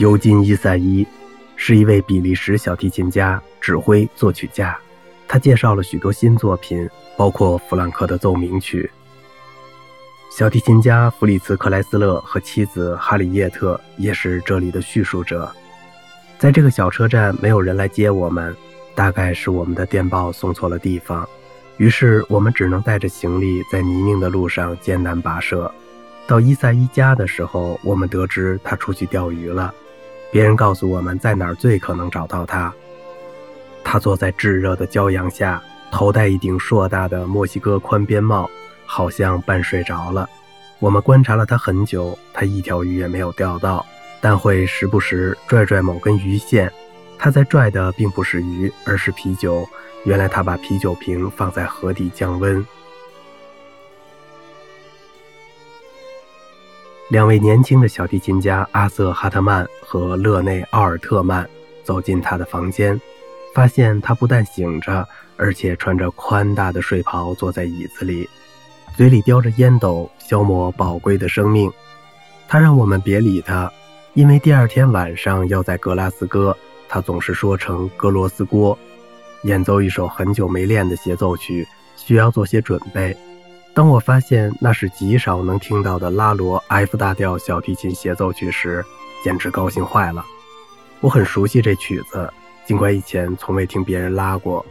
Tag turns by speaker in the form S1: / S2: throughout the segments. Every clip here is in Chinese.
S1: 尤金·伊赛伊是一位比利时小提琴家、指挥、作曲家。他介绍了许多新作品，包括弗兰克的奏鸣曲。小提琴家弗里茨·克莱斯勒和妻子哈里叶特也是这里的叙述者。在这个小车站，没有人来接我们，大概是我们的电报送错了地方，于是我们只能带着行李在泥泞的路上艰难跋涉。到伊赛伊家的时候，我们得知他出去钓鱼了。别人告诉我们在哪儿最可能找到他。他坐在炙热的骄阳下，头戴一顶硕大的墨西哥宽边帽，好像半睡着了。我们观察了他很久，他一条鱼也没有钓到，但会时不时拽拽某根鱼线。他在拽的并不是鱼，而是啤酒。原来他把啤酒瓶放在河底降温。两位年轻的小提琴家阿瑟·哈特曼和勒内·奥尔特曼走进他的房间，发现他不但醒着，而且穿着宽大的睡袍，坐在椅子里，嘴里叼着烟斗，消磨宝贵的生命。他让我们别理他，因为第二天晚上要在格拉斯哥。他总是说成格罗斯锅，演奏一首很久没练的协奏曲，需要做些准备。当我发现那是极少能听到的拉罗 F 大调小提琴协奏曲时，简直高兴坏了。我很熟悉这曲子，尽管以前从未听别人拉过。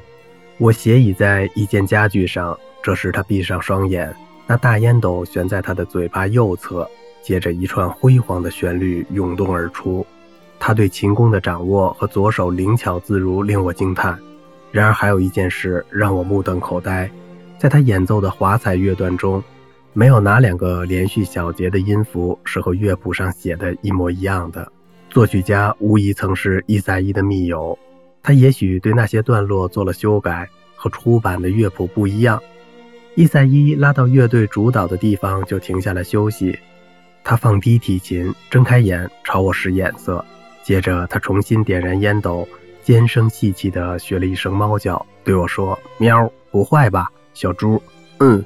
S1: 我斜倚在一件家具上，这时他闭上双眼，那大烟斗悬在他的嘴巴右侧，接着一串辉煌的旋律涌动而出。他对琴弓的掌握和左手灵巧自如令我惊叹。然而还有一件事让我目瞪口呆。在他演奏的华彩乐段中，没有哪两个连续小节的音符是和乐谱上写的一模一样的。作曲家无疑曾是伊赛伊的密友，他也许对那些段落做了修改，和出版的乐谱不一样。伊赛伊拉到乐队主导的地方就停下来休息，他放低提琴，睁开眼朝我使眼色，接着他重新点燃烟斗，尖声细气地学了一声猫叫，对我说：“喵，不坏吧？”小猪，嗯，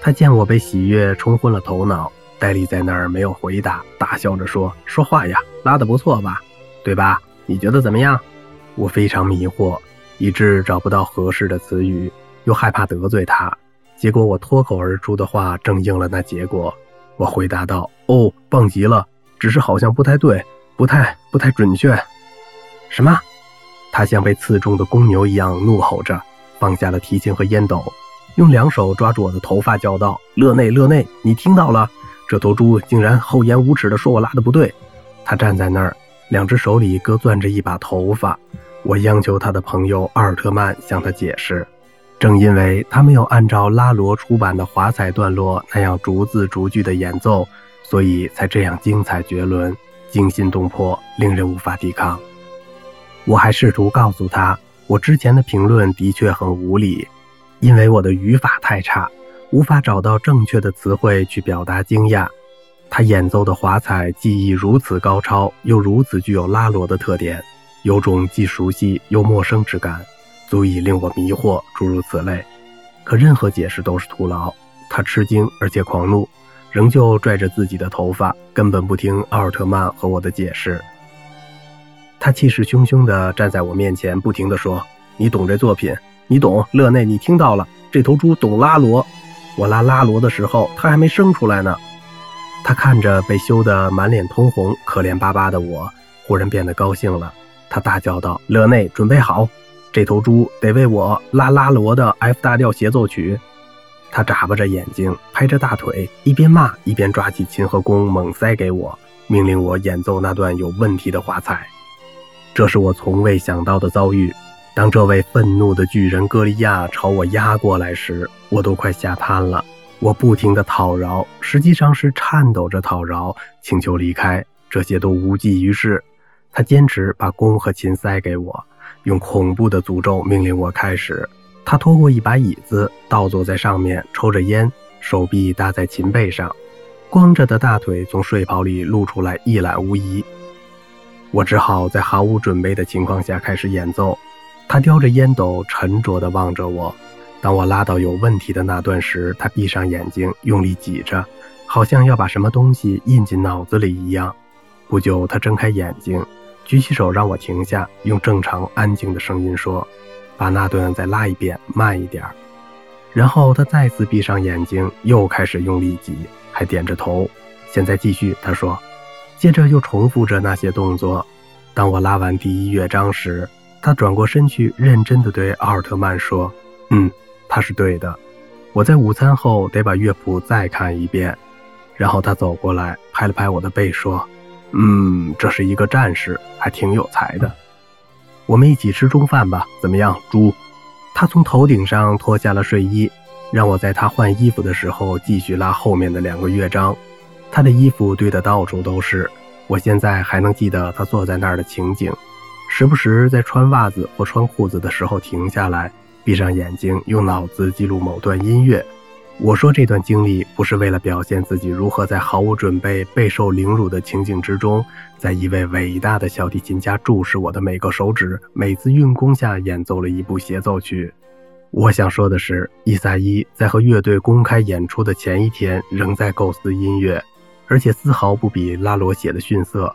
S1: 他见我被喜悦冲昏了头脑，呆立在那儿没有回答，大笑着说：“说话呀，拉得不错吧？对吧？你觉得怎么样？”我非常迷惑，以致找不到合适的词语，又害怕得罪他。结果我脱口而出的话正应了那结果。我回答道：“哦，棒极了，只是好像不太对，不太不太准确。”什么？他像被刺中的公牛一样怒吼着。放下了提琴和烟斗，用两手抓住我的头发，叫道：“勒内，勒内，你听到了？这头猪竟然厚颜无耻地说我拉的不对。”他站在那儿，两只手里各攥着一把头发。我央求他的朋友奥尔特曼向他解释，正因为他没有按照拉罗出版的华彩段落那样逐字逐句的演奏，所以才这样精彩绝伦、惊心动魄，令人无法抵抗。我还试图告诉他。我之前的评论的确很无理，因为我的语法太差，无法找到正确的词汇去表达惊讶。他演奏的华彩技艺如此高超，又如此具有拉罗的特点，有种既熟悉又陌生之感，足以令我迷惑。诸如此类，可任何解释都是徒劳。他吃惊而且狂怒，仍旧拽着自己的头发，根本不听奥尔特曼和我的解释。他气势汹汹地站在我面前，不停地说：“你懂这作品，你懂勒内，你听到了？这头猪懂拉罗。我拉拉罗的时候，他还没生出来呢。”他看着被羞得满脸通红、可怜巴巴的我，忽然变得高兴了。他大叫道：“勒内，准备好，这头猪得为我拉拉罗的 F 大调协奏曲。”他眨巴着眼睛，拍着大腿，一边骂一边抓起琴和弓猛塞给我，命令我演奏那段有问题的华彩。这是我从未想到的遭遇。当这位愤怒的巨人歌利亚朝我压过来时，我都快吓瘫了。我不停地讨饶，实际上是颤抖着讨饶，请求离开。这些都无济于事。他坚持把弓和琴塞给我，用恐怖的诅咒命令我开始。他拖过一把椅子，倒坐在上面，抽着烟，手臂搭在琴背上，光着的大腿从睡袍里露出来，一览无遗。我只好在毫无准备的情况下开始演奏。他叼着烟斗，沉着地望着我。当我拉到有问题的那段时，他闭上眼睛，用力挤着，好像要把什么东西印进脑子里一样。不久，他睁开眼睛，举起手让我停下，用正常安静的声音说：“把那段再拉一遍，慢一点。”然后他再次闭上眼睛，又开始用力挤，还点着头。现在继续，他说，接着又重复着那些动作。当我拉完第一乐章时，他转过身去，认真地对奥尔特曼说：“嗯，他是对的。我在午餐后得把乐谱再看一遍。”然后他走过来，拍了拍我的背，说：“嗯，这是一个战士，还挺有才的。我们一起吃中饭吧，怎么样，猪？”他从头顶上脱下了睡衣，让我在他换衣服的时候继续拉后面的两个乐章。他的衣服堆得到处都是，我现在还能记得他坐在那儿的情景，时不时在穿袜子或穿裤子的时候停下来，闭上眼睛，用脑子记录某段音乐。我说这段经历不是为了表现自己如何在毫无准备、备受凌辱的情景之中，在一位伟大的小提琴家注视我的每个手指、每次运弓下演奏了一部协奏曲。我想说的是，伊萨伊在和乐队公开演出的前一天仍在构思音乐，而且丝毫不比拉罗写的逊色。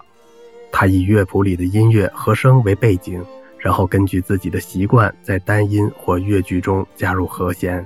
S1: 他以乐谱里的音乐和声为背景，然后根据自己的习惯在单音或乐句中加入和弦。